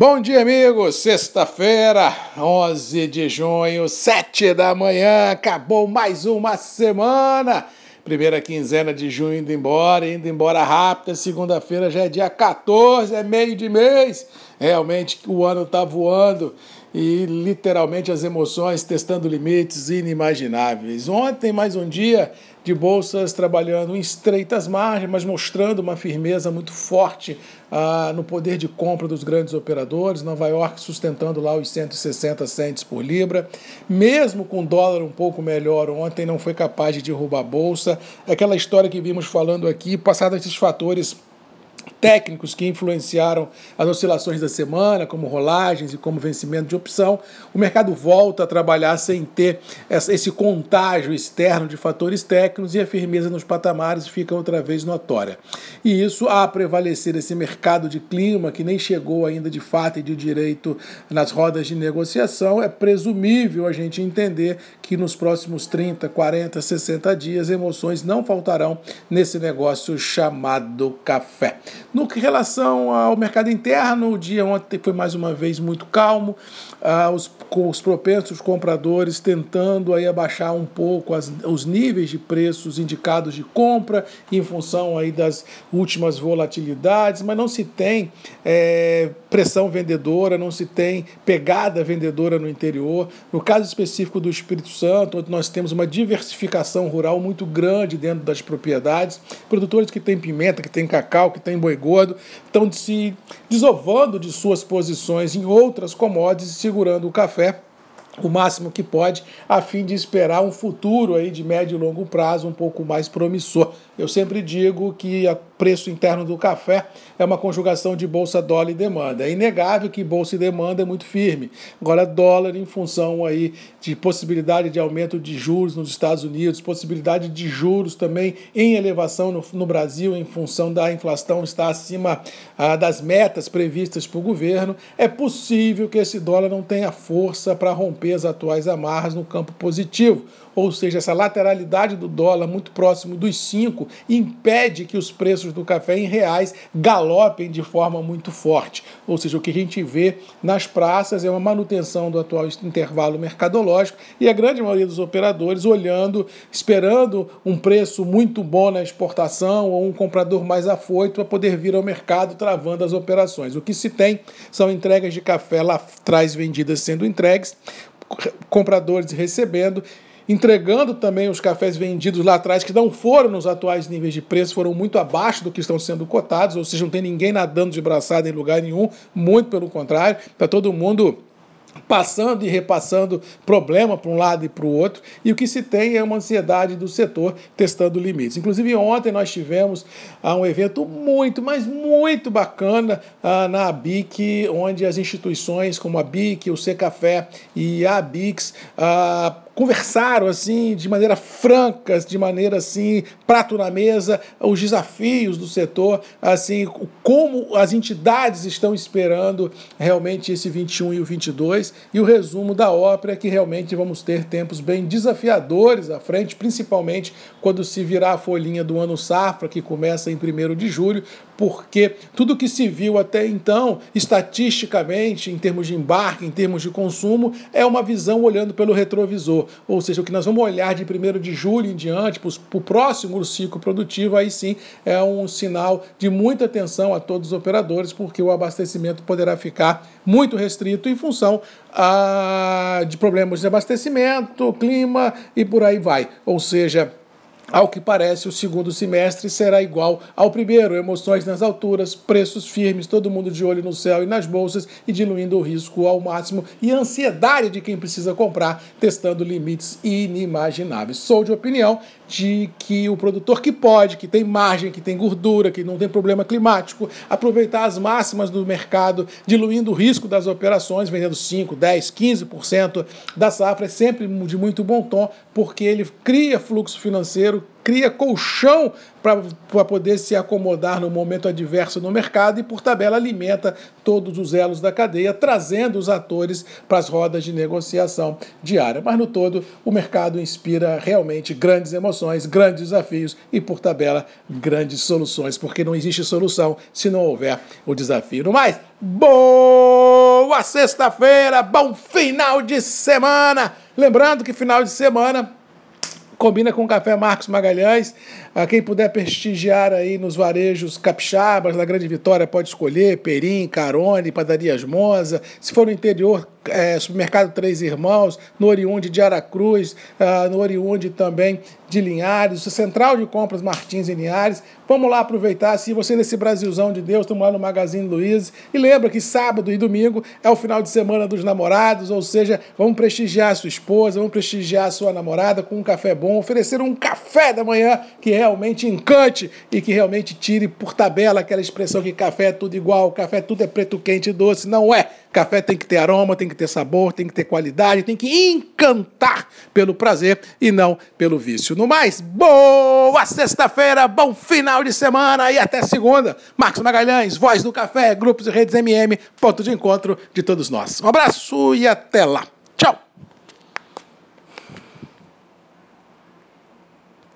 Bom dia, amigos. Sexta-feira, 11 de junho, 7 da manhã. Acabou mais uma semana. Primeira quinzena de junho indo embora, indo embora rápido. Segunda-feira já é dia 14, é meio de mês. Realmente o ano tá voando e literalmente as emoções testando limites inimagináveis. Ontem, mais um dia de bolsas trabalhando em estreitas margens, mas mostrando uma firmeza muito forte ah, no poder de compra dos grandes operadores. Nova York sustentando lá os 160 centes por libra. Mesmo com dólar um pouco melhor ontem, não foi capaz de derrubar a bolsa. Aquela história que vimos falando aqui, passados esses fatores técnicos que influenciaram as oscilações da semana, como rolagens e como vencimento de opção, o mercado volta a trabalhar sem ter esse contágio externo de fatores técnicos e a firmeza nos patamares fica outra vez notória. E isso, a prevalecer esse mercado de clima que nem chegou ainda de fato e de direito nas rodas de negociação, é presumível a gente entender que nos próximos 30, 40, 60 dias emoções não faltarão nesse negócio chamado café. No que relação ao mercado interno, o dia ontem foi mais uma vez muito calmo, ah, os, os propensos compradores tentando aí abaixar um pouco as, os níveis de preços indicados de compra em função aí das últimas volatilidades, mas não se tem é, pressão vendedora, não se tem pegada vendedora no interior. No caso específico do Espírito Santo, onde nós temos uma diversificação rural muito grande dentro das propriedades, produtores que têm pimenta, que têm cacau, que têm boi gordo, estão se desovando de suas posições em outras commodities e segurando o café o máximo que pode, a fim de esperar um futuro aí de médio e longo prazo um pouco mais promissor. Eu sempre digo que o preço interno do café é uma conjugação de bolsa, dólar e demanda. É inegável que bolsa e demanda é muito firme. Agora, dólar, em função aí de possibilidade de aumento de juros nos Estados Unidos, possibilidade de juros também em elevação no, no Brasil, em função da inflação estar acima ah, das metas previstas para o governo, é possível que esse dólar não tenha força para romper as atuais amarras no campo positivo ou seja, essa lateralidade do dólar muito próximo dos 5 impede que os preços do café em reais galopem de forma muito forte. Ou seja, o que a gente vê nas praças é uma manutenção do atual intervalo mercadológico e a grande maioria dos operadores olhando, esperando um preço muito bom na exportação ou um comprador mais afoito para poder vir ao mercado travando as operações. O que se tem são entregas de café lá atrás vendidas sendo entregues, compradores recebendo entregando também os cafés vendidos lá atrás, que não foram nos atuais níveis de preço, foram muito abaixo do que estão sendo cotados, ou seja, não tem ninguém nadando de braçada em lugar nenhum, muito pelo contrário, está todo mundo passando e repassando problema para um lado e para o outro, e o que se tem é uma ansiedade do setor testando limites. Inclusive, ontem nós tivemos ah, um evento muito, mas muito bacana ah, na ABIC, onde as instituições como a BIC, o Secafé e a ABIX ah, conversaram assim de maneira franca, de maneira assim, prato na mesa, os desafios do setor, assim, como as entidades estão esperando realmente esse 21 e o 22 e o resumo da ópera é que realmente vamos ter tempos bem desafiadores à frente, principalmente quando se virar a folhinha do ano safra, que começa em 1 de julho, porque tudo que se viu até então, estatisticamente, em termos de embarque, em termos de consumo, é uma visão olhando pelo retrovisor ou seja, o que nós vamos olhar de 1 de julho em diante, para o próximo ciclo produtivo, aí sim é um sinal de muita atenção a todos os operadores, porque o abastecimento poderá ficar muito restrito em função ah, de problemas de abastecimento, clima e por aí vai. Ou seja, ao que parece, o segundo semestre será igual ao primeiro. Emoções nas alturas, preços firmes, todo mundo de olho no céu e nas bolsas e diluindo o risco ao máximo e ansiedade de quem precisa comprar, testando limites inimagináveis. Sou de opinião de que o produtor que pode, que tem margem, que tem gordura, que não tem problema climático, aproveitar as máximas do mercado, diluindo o risco das operações, vendendo 5, 10, 15% da safra, é sempre de muito bom tom, porque ele cria fluxo financeiro, cria colchão para poder se acomodar no momento adverso no mercado e, por tabela, alimenta todos os elos da cadeia, trazendo os atores para as rodas de negociação diária. Mas, no todo, o mercado inspira realmente grandes emoções, grandes desafios e, por tabela, grandes soluções, porque não existe solução se não houver o desafio. No mais, boa sexta-feira, bom final de semana. Lembrando que final de semana combina com o Café Marcos Magalhães. A quem puder prestigiar aí nos varejos capixabas, na Grande Vitória, pode escolher Perim, Carone, Padarias Monza. Se for no interior, é, Supermercado Três Irmãos, no Oriunde de Aracruz, uh, no Oriunde também de Linhares, Central de Compras Martins e Linhares. Vamos lá aproveitar, se você nesse Brasilzão de Deus, estamos lá no Magazine Luiz. E lembra que sábado e domingo é o final de semana dos namorados, ou seja, vamos prestigiar a sua esposa, vamos prestigiar a sua namorada com um café bom, oferecer um café da manhã que realmente encante e que realmente tire por tabela aquela expressão que café é tudo igual, café tudo é preto quente e doce. Não é. Café tem que ter aroma, tem que ter sabor, tem que ter qualidade, tem que encantar pelo prazer e não pelo vício. No mais, boa sexta-feira, bom final de semana e até segunda. Marcos Magalhães, Voz do Café, Grupos e Redes MM, ponto de encontro de todos nós. Um abraço e até lá.